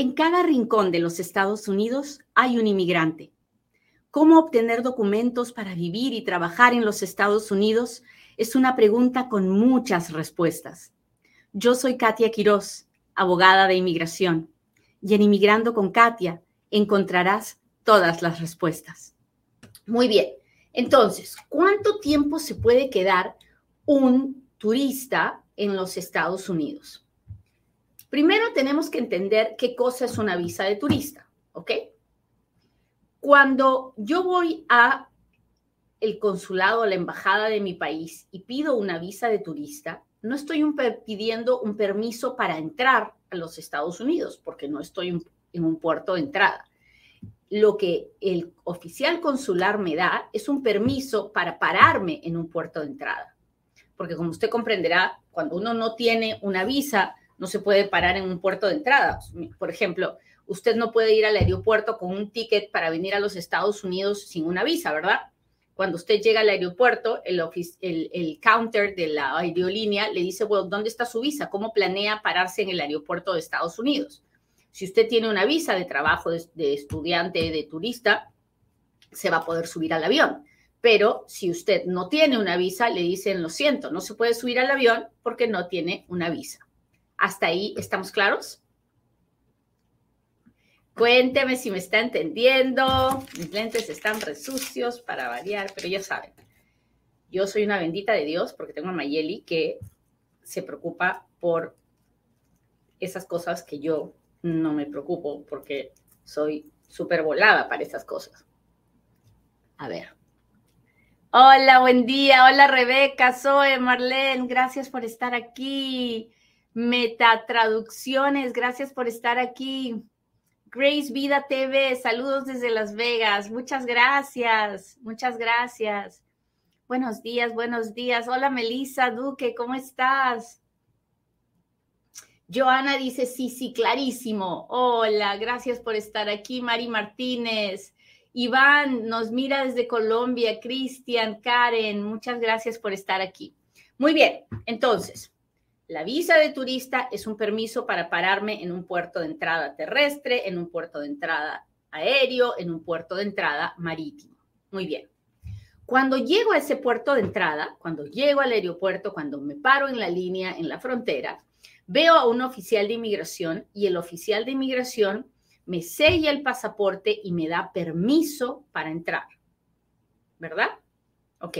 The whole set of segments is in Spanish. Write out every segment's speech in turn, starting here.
En cada rincón de los Estados Unidos hay un inmigrante. ¿Cómo obtener documentos para vivir y trabajar en los Estados Unidos? Es una pregunta con muchas respuestas. Yo soy Katia Quiroz, abogada de inmigración, y en Inmigrando con Katia encontrarás todas las respuestas. Muy bien, entonces, ¿cuánto tiempo se puede quedar un turista en los Estados Unidos? Primero tenemos que entender qué cosa es una visa de turista, ¿ok? Cuando yo voy a el consulado, a la embajada de mi país y pido una visa de turista, no estoy pidiendo un permiso para entrar a los Estados Unidos, porque no estoy en un puerto de entrada. Lo que el oficial consular me da es un permiso para pararme en un puerto de entrada. Porque como usted comprenderá, cuando uno no tiene una visa, no se puede parar en un puerto de entrada. Por ejemplo, usted no puede ir al aeropuerto con un ticket para venir a los Estados Unidos sin una visa, ¿verdad? Cuando usted llega al aeropuerto, el, counter de la aerolínea le dice, bueno, ¿dónde está su visa? ¿Cómo planea pararse en el aeropuerto de Estados Unidos? Si usted tiene una visa de trabajo de estudiante, de turista, se va a poder subir al avión. Pero si usted no tiene una visa, le dicen, lo siento, no se puede subir al avión porque no tiene una visa. ¿Hasta ahí estamos claros? Cuénteme si me está entendiendo. Mis lentes están resucios para variar, pero ya saben. Yo soy una bendita de Dios porque tengo a Mayeli que se preocupa por esas cosas que yo no me preocupo porque soy súper volada para esas cosas. A ver. Hola, buen día. Hola, Rebeca, Zoe, Marlene. Gracias por estar aquí. Metatraducciones, gracias por estar aquí. Grace Vida TV, saludos desde Las Vegas. Muchas gracias, muchas gracias. Buenos días, buenos días. Hola Melissa Duque, ¿cómo estás? Joana dice, sí, sí, clarísimo. Hola, gracias por estar aquí. Mari Martínez. Iván nos mira desde Colombia. Cristian, Karen, muchas gracias por estar aquí. Muy bien, entonces, la visa de turista es un permiso para pararme en un puerto de entrada terrestre, en un puerto de entrada aéreo, en un puerto de entrada marítimo. Muy bien. Cuando llego a ese puerto de entrada, cuando llego al aeropuerto, cuando me paro en la línea, en la frontera, veo a un oficial de inmigración y el oficial de inmigración me sella el pasaporte y me da permiso para entrar. ¿Verdad? Ok.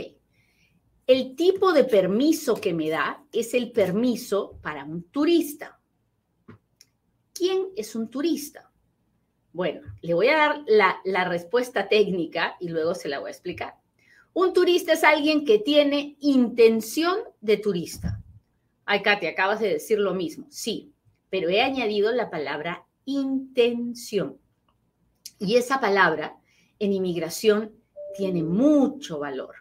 El tipo de permiso que me da es el permiso para un turista. ¿Quién es un turista? Bueno, le voy a dar la, respuesta técnica y luego se la voy a explicar. Un turista es alguien que tiene intención de turista. Ay, Katy, acabas de decir lo mismo. Sí, pero he añadido la palabra intención. Y esa palabra en inmigración tiene mucho valor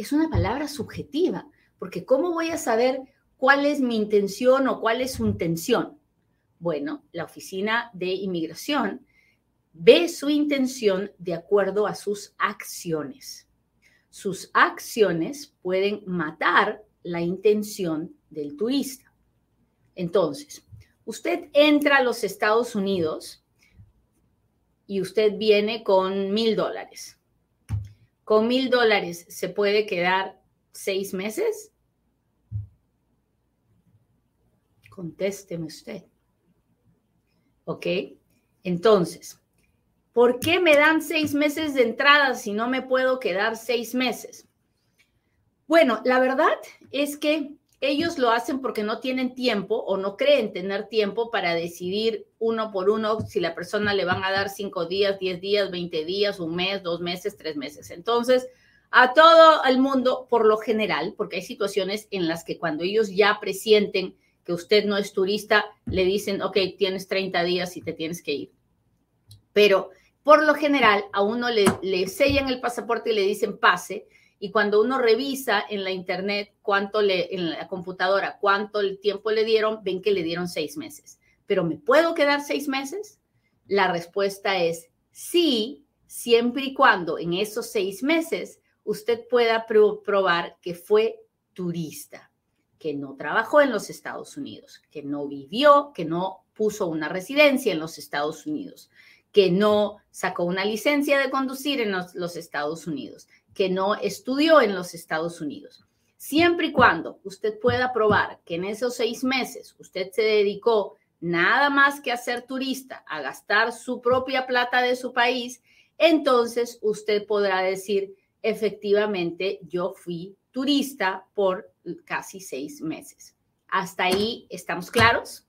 es una palabra subjetiva, porque ¿cómo voy a saber cuál es mi intención o cuál es su intención? Bueno, la oficina de inmigración ve su intención de acuerdo a sus acciones. Sus acciones pueden matar la intención del turista. Entonces, usted entra a los Estados Unidos y usted viene con mil dólares con mil dólares se puede quedar seis meses? Contésteme usted. ¿Ok? Entonces, ¿por qué me dan seis meses de entrada si no me puedo quedar seis meses? Bueno, la verdad es que ellos lo hacen porque no tienen tiempo o no creen tener tiempo para decidir uno por uno si la persona le van a dar cinco días, diez días, veinte días, un mes, dos meses, tres meses. Entonces, a todo el mundo, por lo general, porque hay situaciones en las que cuando ellos ya presienten que usted no es turista, le dicen, ok, tienes 30 días y te tienes que ir. Pero por lo general, a uno le, le sellan el pasaporte y le dicen pase y cuando uno revisa en la internet cuánto le, en la computadora, cuánto el tiempo le dieron, ven que le dieron seis meses. Pero ¿me puedo quedar seis meses? La respuesta es sí, siempre y cuando en esos seis meses usted pueda probar que fue turista, que no trabajó en los Estados Unidos, que no vivió, que no puso una residencia en los Estados Unidos, que no sacó una licencia de conducir en los, Estados Unidos, que no estudió en los Estados Unidos. Siempre y cuando usted pueda probar que en esos seis meses usted se dedicó nada más que a ser turista, a gastar su propia plata de su país, entonces usted podrá decir, efectivamente, yo fui turista por casi seis meses. ¿Hasta ahí estamos claros?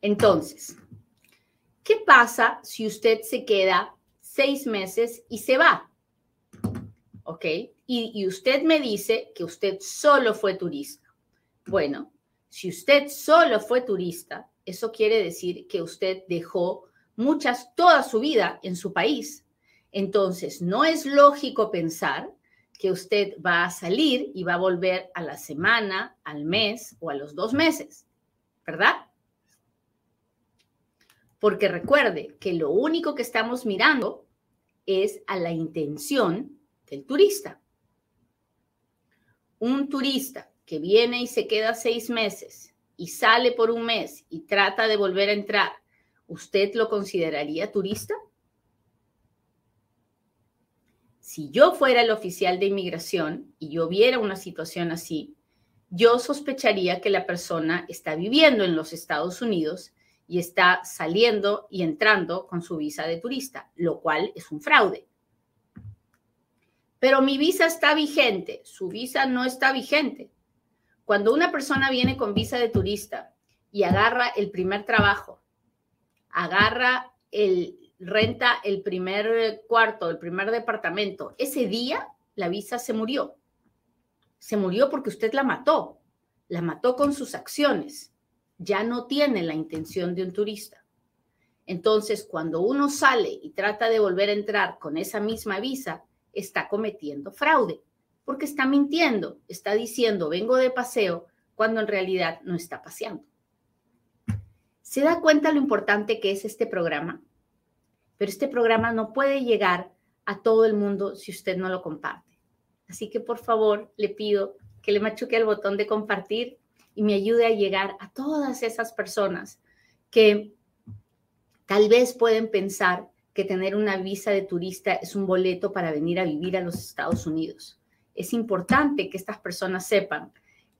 Entonces, ¿qué pasa si usted se queda seis meses y se va? ¿Ok? Y, usted me dice que usted solo fue turista. Bueno, si usted solo fue turista, eso quiere decir que usted dejó muchas, toda su vida en su país. Entonces, no es lógico pensar que usted va a salir y va a volver a la semana, al mes o a los dos meses, ¿verdad? Porque recuerde que lo único que estamos mirando es a la intención del turista. Un turista que viene y se queda seis meses y sale por un mes y trata de volver a entrar, ¿usted lo consideraría turista? si yo fuera el oficial de inmigración y yo viera una situación así, yo sospecharía que la persona está viviendo en los Estados Unidos y está saliendo y entrando con su visa de turista, lo cual es un fraude. Pero mi visa está vigente, su visa no está vigente. Cuando una persona viene con visa de turista y agarra el primer trabajo, agarra el, renta el primer cuarto, el primer departamento, ese día la visa se murió. Se murió porque usted la mató, la mató con sus acciones. Ya no tiene la intención de un turista. Entonces, cuando uno sale y trata de volver a entrar con esa misma visa, está cometiendo fraude, porque está mintiendo, está diciendo, vengo de paseo, cuando en realidad no está paseando. ¿Se da cuenta lo importante que es este programa? pero este programa no puede llegar a todo el mundo si usted no lo comparte. Así que por favor le pido que le machuque el botón de compartir y me ayude a llegar a todas esas personas que tal vez pueden pensar que tener una visa de turista es un boleto para venir a vivir a los Estados Unidos. Es importante que estas personas sepan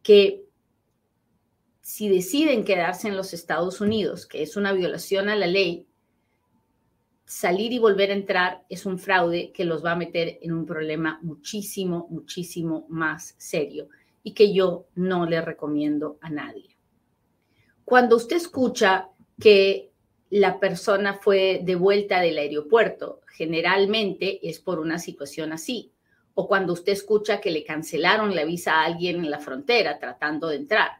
que si deciden quedarse en los Estados Unidos, que es una violación a la ley, salir y volver a entrar es un fraude que los va a meter en un problema muchísimo, muchísimo más serio que yo no le recomiendo a nadie. Cuando usted escucha que la persona fue de vuelta del aeropuerto, generalmente es por una situación así. O cuando usted escucha que le cancelaron la visa a alguien en la frontera tratando de entrar,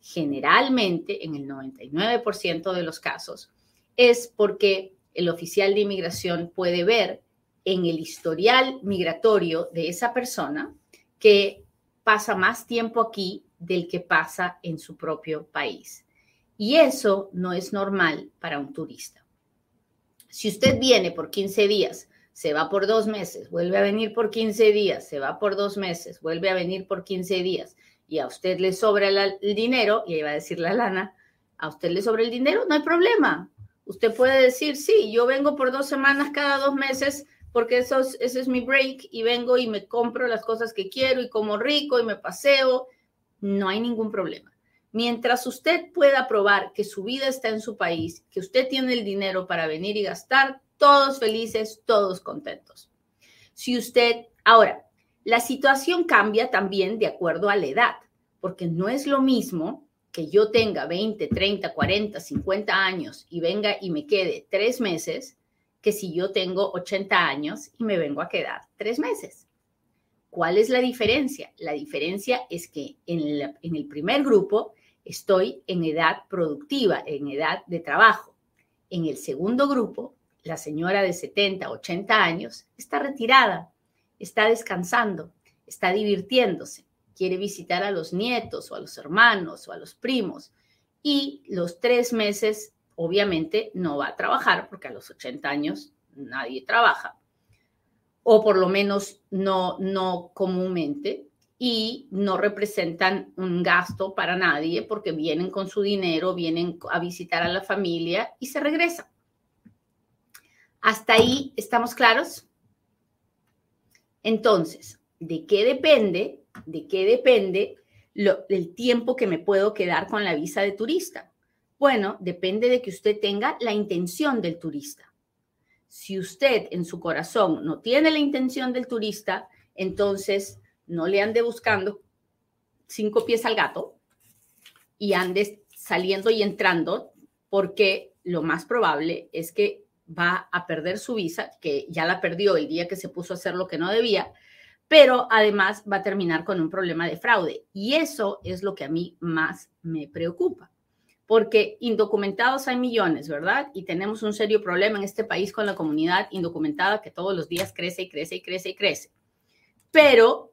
generalmente, en el 99% de los casos, es porque el oficial de inmigración puede ver en el historial migratorio de esa persona que pasa más tiempo aquí del que pasa en su propio país. Y eso no es normal para un turista. Si usted viene por 15 días, se va por dos meses, vuelve a venir por 15 días, se va por dos meses, vuelve a venir por 15 días y a usted le sobra el dinero, y ahí va a decir la lana, a usted le sobra el dinero, no hay problema. Usted puede decir, sí, yo vengo por dos semanas cada dos meses porque eso es, ese es mi break y vengo y me compro las cosas que quiero y como rico y me paseo. No hay ningún problema. Mientras usted pueda probar que su vida está en su país, que usted tiene el dinero para venir y gastar, todos felices, todos contentos. Si usted, ahora, la situación cambia también de acuerdo a la edad, porque no es lo mismo que yo tenga 20, 30, 40, 50 años y venga y me quede tres meses, que si yo tengo 80 años y me vengo a quedar tres meses. ¿Cuál es la diferencia? La diferencia es que en, el primer grupo estoy en edad productiva, en edad de trabajo. En el segundo grupo, la señora de 70, 80 años está retirada, está descansando, está divirtiéndose quiere visitar a los nietos o a los hermanos o a los primos. Y los tres meses, obviamente, no va a trabajar porque a los 80 años nadie trabaja, o por lo menos no, no comúnmente. y no representan un gasto para nadie porque vienen con su dinero, vienen a visitar a la familia y se regresan. ¿Hasta ahí estamos claros? Entonces, ¿de qué depende? ¿De qué depende el tiempo que me puedo quedar con la visa de turista? Bueno, depende de que usted tenga la intención del turista. Si usted en su corazón no tiene la intención del turista, entonces no le ande buscando cinco pies al gato y ande saliendo y entrando, porque lo más probable es que va a perder su visa, que ya la perdió el día que se puso a hacer lo que no debía, pero además va a terminar con un problema de fraude. Y eso es lo que a mí más me preocupa, porque indocumentados hay millones, ¿verdad? Y tenemos un serio problema en este país con la comunidad indocumentada que todos los días crece y crece y crece y crece. Pero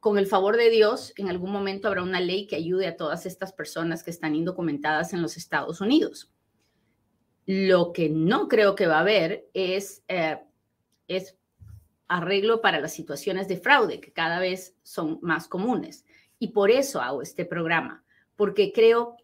con el favor de Dios, en algún momento habrá una ley que ayude a todas estas personas que están indocumentadas en los Estados Unidos. Lo que no creo que va a haber es, eh, es arreglo para las situaciones de fraude, que cada vez son más comunes. Y por eso hago este programa, porque creo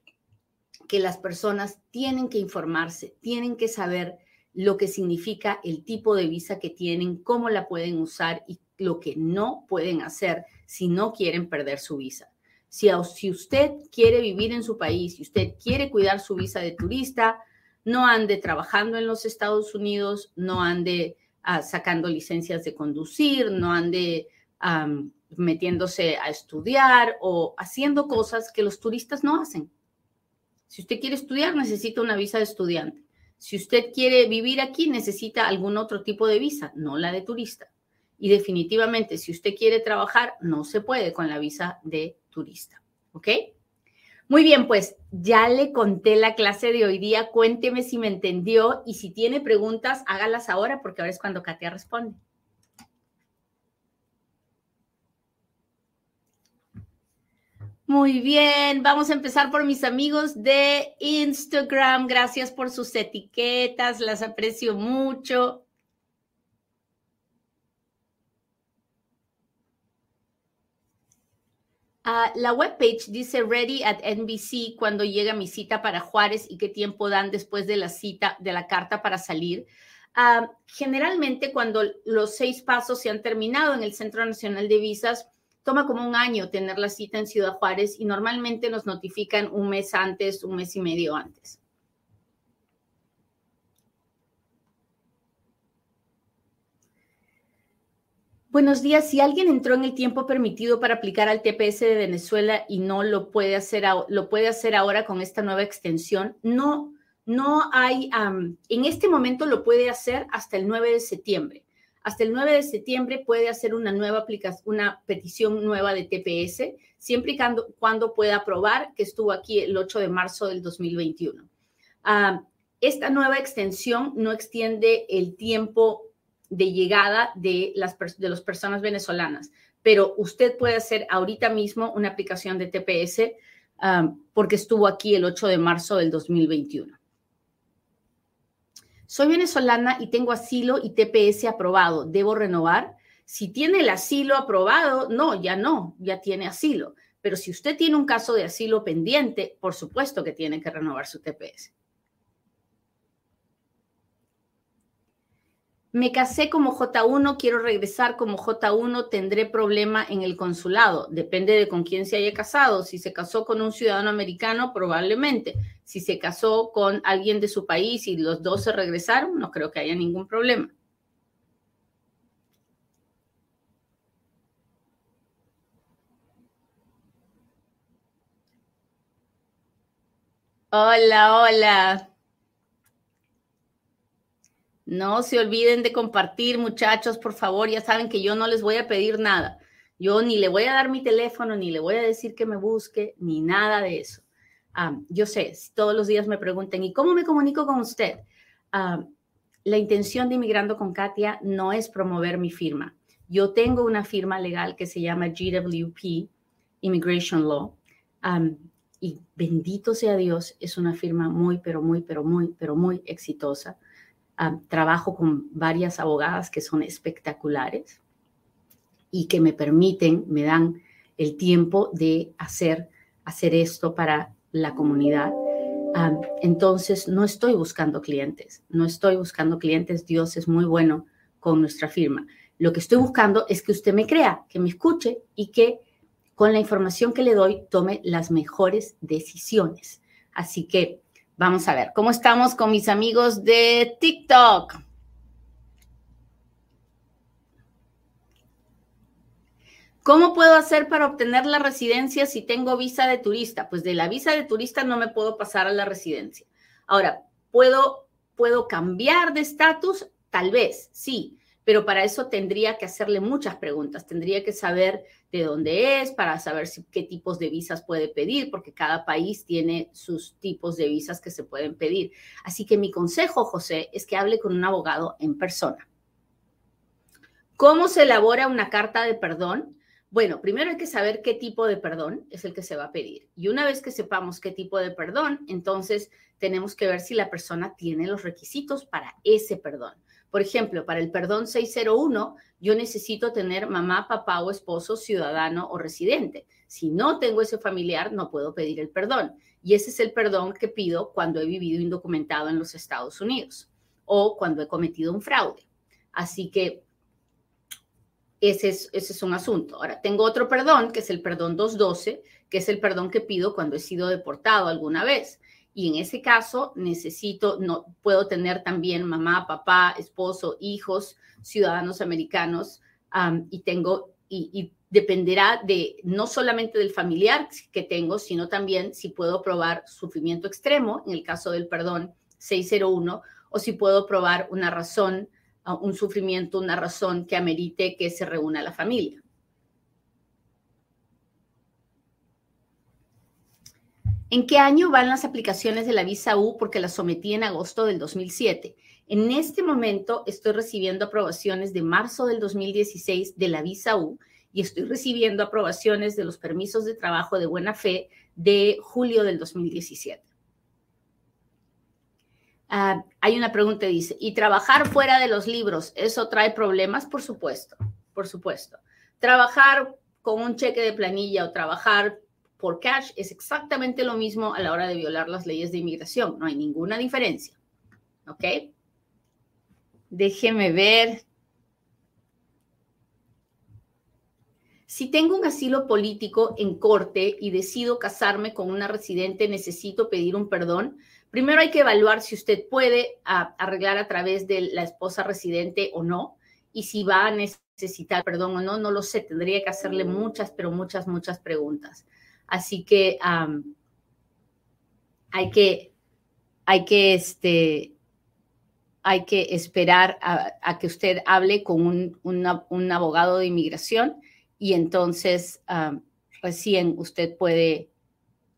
que las personas tienen que informarse, tienen que saber lo que significa el tipo de visa que tienen, cómo la pueden usar y lo que no pueden hacer si no quieren perder su visa. Si, usted quiere vivir en su país, si usted quiere cuidar su visa de turista, no ande trabajando en los Estados Unidos, no ande ah, sacando licencias de conducir, no ande metiéndose a estudiar o haciendo cosas que los turistas no hacen. Si usted quiere estudiar, necesita una visa de estudiante. Si usted quiere vivir aquí, necesita algún otro tipo de visa, no la de turista. Y definitivamente, si usted quiere trabajar, no se puede con la visa de turista. ¿Ok? Muy bien, pues ya le conté la clase de hoy día. Cuénteme si me entendió y si tiene preguntas, hágalas ahora porque ahora es cuando Katia responde. Muy bien, vamos a empezar por mis amigos de Instagram. Gracias por sus etiquetas, las aprecio mucho. Uh, la webpage dice ready at NBC cuando llega mi cita para Juárez y qué tiempo dan después de la cita, de la carta para salir. Ah, generalmente cuando los seis pasos se han terminado en el Centro Nacional de Visas, toma como un año tener la cita en Ciudad Juárez y normalmente nos notifican un mes antes, un mes y medio antes. Buenos días. Si alguien entró en el tiempo permitido para aplicar al TPS de Venezuela y no lo puede hacer, lo puede hacer ahora con esta nueva extensión, no, no hay, en este momento lo puede hacer hasta el 9 de septiembre. Hasta el 9 de septiembre puede hacer una nueva aplicación, una petición nueva de TPS, siempre y cuando, cuando pueda probar que estuvo aquí el 8 de marzo del 2021. esta nueva extensión no extiende el tiempo de llegada de las de los personas venezolanas, pero usted puede hacer ahorita mismo una aplicación de TPS um, porque estuvo aquí el 8 de marzo del 2021. Soy venezolana y tengo asilo y TPS aprobado. ¿Debo renovar? Si tiene el asilo aprobado, no, ya no, ya tiene asilo. Pero si usted tiene un caso de asilo pendiente, por supuesto que tiene que renovar su TPS. Me casé como J1, quiero regresar como J1, tendré problema en el consulado. Depende de con quién se haya casado. Si se casó con un ciudadano americano, probablemente. Si se casó con alguien de su país y los dos se regresaron, no creo que haya ningún problema. Hola, hola. No se olviden de compartir, muchachos, por favor. Ya saben que yo no les voy a pedir nada. Yo ni le voy a dar mi teléfono, ni le voy a decir que me busque, ni nada de eso. yo sé, todos los días me preguntan, ¿y cómo me comunico con usted? la intención de Inmigrando con Katia no es promover mi firma. Yo tengo una firma legal que se llama GWP, Immigration Law. y bendito sea Dios, es una firma muy, pero muy, pero muy, pero muy exitosa trabajo con varias abogadas que son espectaculares y que me permiten, me dan el tiempo de hacer, hacer esto para la comunidad. entonces, no estoy buscando clientes, no estoy buscando clientes. Dios es muy bueno con nuestra firma. Lo que estoy buscando es que usted me crea, que me escuche y que con la información que le doy tome las mejores decisiones. Así que vamos a ver, ¿cómo estamos con mis amigos de TikTok? ¿Cómo puedo hacer para obtener la residencia si tengo visa de turista? Pues de la visa de turista no me puedo pasar a la residencia. Ahora, ¿puedo, puedo cambiar de estatus? Tal vez, sí pero para eso tendría que hacerle muchas preguntas. Tendría que saber de dónde es, para saber qué tipos de visas puede pedir, porque cada país tiene sus tipos de visas que se pueden pedir. Así que mi consejo, José, es que hable con un abogado en persona. ¿Cómo se elabora una carta de perdón? Bueno, primero hay que saber qué tipo de perdón es el que se va a pedir. Y una vez que sepamos qué tipo de perdón, entonces tenemos que ver si la persona tiene los requisitos para ese perdón. Por ejemplo, para el perdón 601, yo necesito tener mamá, papá o esposo, ciudadano o residente. Si no tengo ese familiar, no puedo pedir el perdón. Y ese es el perdón que pido cuando he vivido indocumentado en los Estados Unidos o cuando he cometido un fraude. Así que ese es, ese es un asunto. Ahora, tengo otro perdón, que es el perdón 212, que es el perdón que pido cuando he sido deportado alguna vez y en ese caso necesito, no puedo tener también mamá, papá, esposo, hijos, ciudadanos americanos y tengo, y, dependerá de no solamente del familiar que tengo, sino también si puedo probar sufrimiento extremo, en el caso del perdón 601, o si puedo probar una razón, ah, un sufrimiento, una razón que amerite que se reúna la familia. ¿En qué año van las aplicaciones de la visa U? Porque las sometí en agosto del 2007. En este momento estoy recibiendo aprobaciones de marzo del 2016 de la visa U y estoy recibiendo aprobaciones de los permisos de trabajo de buena fe de julio del 2017. Ah, hay una pregunta, dice, ¿y trabajar fuera de los libros, eso trae problemas? Por supuesto, por supuesto. Trabajar con un cheque de planilla o trabajar por cash es exactamente lo mismo a la hora de violar las leyes de inmigración. No hay ninguna diferencia. ¿Ok? Déjeme ver. Si tengo un asilo político en corte y decido casarme con una residente, necesito pedir un perdón. Primero hay que evaluar si usted puede arreglar a través de la esposa residente o no, y si va a necesitar perdón o no, no lo sé. Tendría que hacerle muchas, pero muchas, muchas preguntas. Así que hay que, hay que, este, hay que esperar a, que usted hable con un, abogado de inmigración y entonces recién usted puede,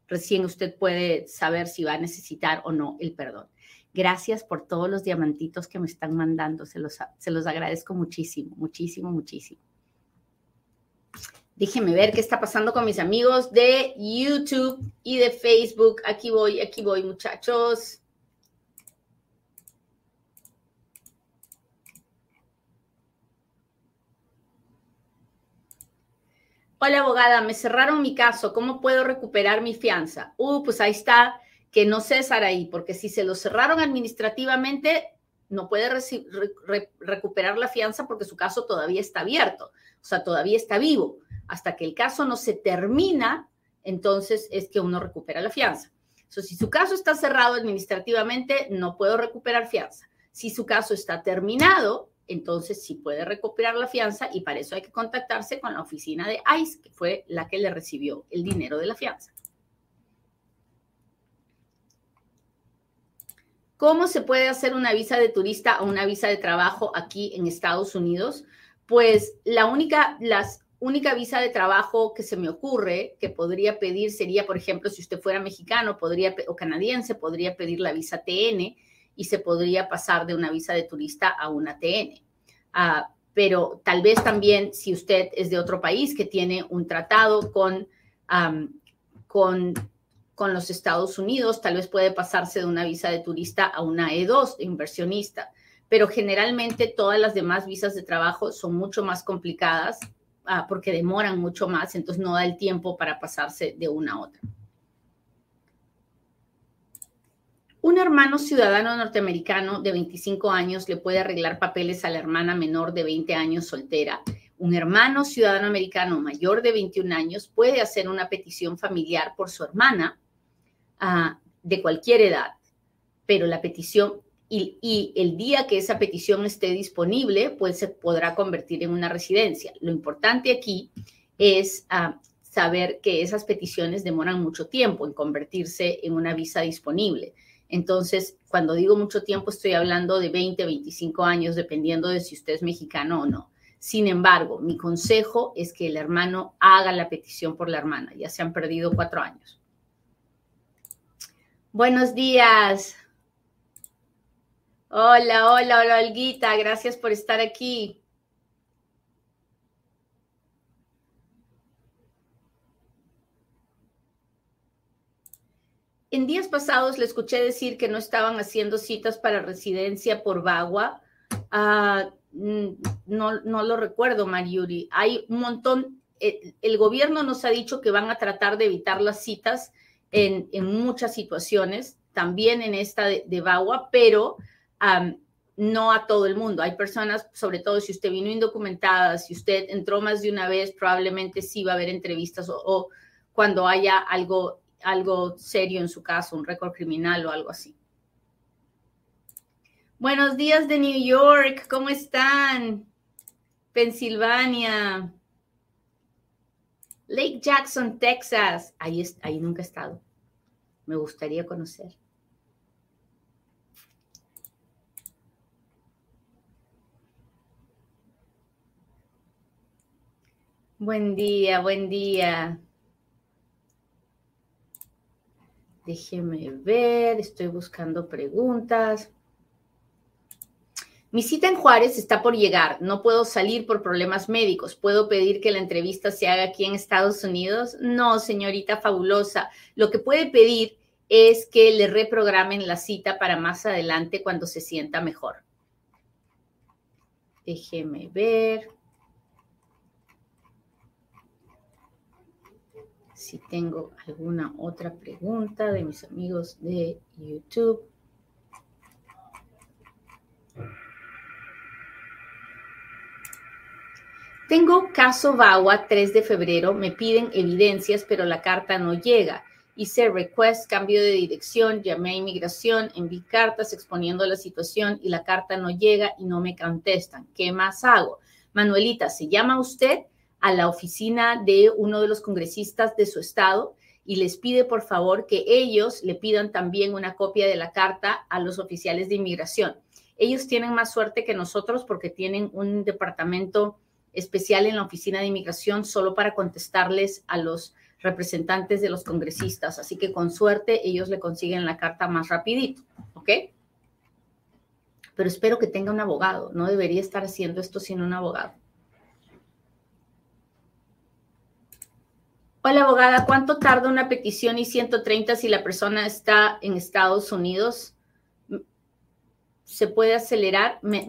recién usted puede saber si va a necesitar o no el perdón. Gracias por todos los diamantitos que me están mandando. Se los, se los agradezco muchísimo, muchísimo, muchísimo. Déjenme ver qué está pasando con mis amigos de YouTube y de Facebook. Aquí voy, aquí voy, muchachos. Hola, abogada, me cerraron mi caso. ¿Cómo puedo recuperar mi fianza? Uh, pues ahí está, que no cesar ahí, porque si se lo cerraron administrativamente, no puede recuperar la fianza porque su caso todavía está abierto, o sea, todavía está vivo hasta que el caso no se termina, entonces es que uno recupera la fianza. si su caso está cerrado administrativamente, no puedo recuperar fianza. Si su caso está terminado, entonces sí puede recuperar la fianza y para eso hay que contactarse con la oficina de ICE, que fue la que le recibió el dinero de la fianza. ¿Cómo se puede hacer una visa de turista o una visa de trabajo aquí en Estados Unidos? Pues la única, las única visa de trabajo que se me ocurre que podría pedir sería, por ejemplo, si usted fuera mexicano podría, o canadiense, podría pedir la visa TN y se podría pasar de una visa de turista a una TN. Ah, pero tal vez también si usted es de otro país que tiene un tratado con, con, con los Estados Unidos, tal vez puede pasarse de una visa de turista a una E2 de inversionista. Pero generalmente todas las demás visas de trabajo son mucho más complicadas ah, porque demoran mucho más, entonces no da el tiempo para pasarse de una a otra. Un hermano ciudadano norteamericano de 25 años le puede arreglar papeles a la hermana menor de 20 años soltera. Un hermano ciudadano americano mayor de 21 años puede hacer una petición familiar por su hermana ah, de cualquier edad, pero la petición y, el día que esa petición esté disponible, pues se podrá convertir en una residencia. Lo importante aquí es ah, saber que esas peticiones demoran mucho tiempo en convertirse en una visa disponible. Entonces, cuando digo mucho tiempo, estoy hablando de 20, 25 años, dependiendo de si usted es mexicano o no. Sin embargo, mi consejo es que el hermano haga la petición por la hermana. Ya se han perdido cuatro años. Buenos días. Hola, hola, hola, Olguita. Gracias por estar aquí. En días pasados le escuché decir que no estaban haciendo citas para residencia por Bagua. Ah, no, no lo recuerdo, Mariuri. Hay un montón. Eh, el, gobierno nos ha dicho que van a tratar de evitar las citas en, muchas situaciones, también en esta de, de Bagua, pero no a todo el mundo. Hay personas, sobre todo si usted vino indocumentada, si usted entró más de una vez, probablemente sí va a haber entrevistas o, cuando haya algo, algo serio en su caso, un récord criminal o algo así. Buenos días de New York, ¿cómo están? Pensilvania. Lake Jackson, Texas. Ahí, ahí nunca he estado. Me gustaría conocer. Buen día, buen día. Déjeme ver, estoy buscando preguntas. Mi cita en Juárez está por llegar. No puedo salir por problemas médicos. ¿Puedo pedir que la entrevista se haga aquí en Estados Unidos? No, señorita fabulosa. Lo que puede pedir es que le reprogramen la cita para más adelante cuando se sienta mejor. Déjeme ver. Si tengo alguna otra pregunta de mis amigos de YouTube. Tengo caso VAWA 3 de febrero, me piden evidencias, pero la carta no llega. Hice request, cambio de dirección, llamé a inmigración, envié cartas exponiendo la situación y la carta no llega y no me contestan. ¿Qué más hago? Manuelita, ¿se llama usted? A la oficina de uno de los congresistas de su estado y les pide por favor que ellos le pidan también una copia de la carta a los oficiales de inmigración. Ellos tienen más suerte que nosotros porque tienen un departamento especial en la oficina de inmigración solo para contestarles a los representantes de los congresistas. Así que con suerte ellos le consiguen la carta más rapidito, ¿ok? Pero espero que tenga un abogado. No debería estar haciendo esto sin un abogado. Hola, abogada, ¿cuánto tarda una petición I-130 si la persona está en Estados Unidos? ¿Se puede acelerar? Me,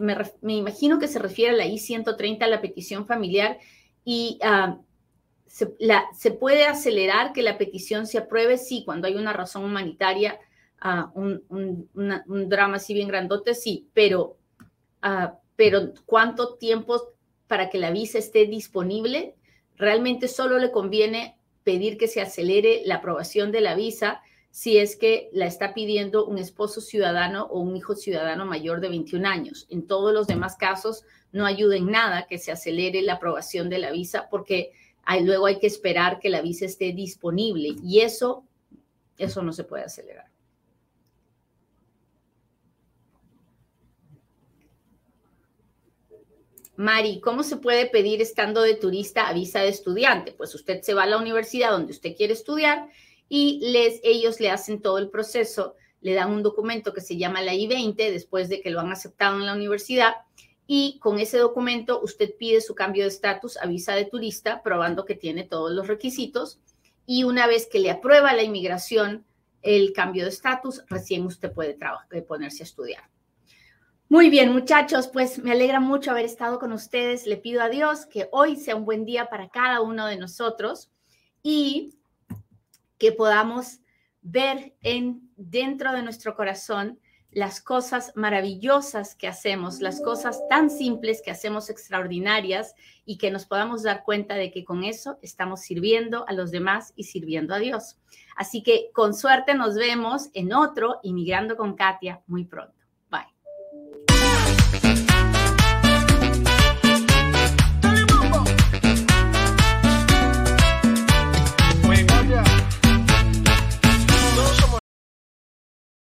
imagino que se refiere a la I-130, la petición familiar, y ah, se, puede acelerar que la petición se apruebe, sí, cuando hay una razón humanitaria, ah, un, drama así bien grandote, sí, pero, ah, pero ¿cuánto tiempo para que la visa esté disponible? Realmente solo le conviene pedir que se acelere la aprobación de la visa si es que la está pidiendo un esposo ciudadano o un hijo ciudadano mayor de 21 años. En todos los demás casos no ayuda en nada que se acelere la aprobación de la visa porque luego hay que esperar que la visa esté disponible y eso, eso no se puede acelerar. Mari, ¿cómo se puede pedir estando de turista a visa de estudiante? Pues usted se va a la universidad donde usted quiere estudiar y les, ellos le hacen todo el proceso, le dan un documento que se llama la I-20 después de que lo han aceptado en la universidad y con ese documento usted pide su cambio de estatus a visa de turista, probando que tiene todos los requisitos y una vez que le aprueba la inmigración el cambio de estatus, recién usted puede ponerse a estudiar. Muy bien, muchachos, pues me alegra mucho haber estado con ustedes. Le pido a Dios que hoy sea un buen día para cada uno de nosotros y que podamos ver en dentro de nuestro corazón las cosas maravillosas que hacemos, las cosas tan simples que hacemos extraordinarias y que nos podamos dar cuenta de que con eso estamos sirviendo a los demás y sirviendo a Dios. Así que con suerte nos vemos en otro Inmigrando con Katia muy pronto.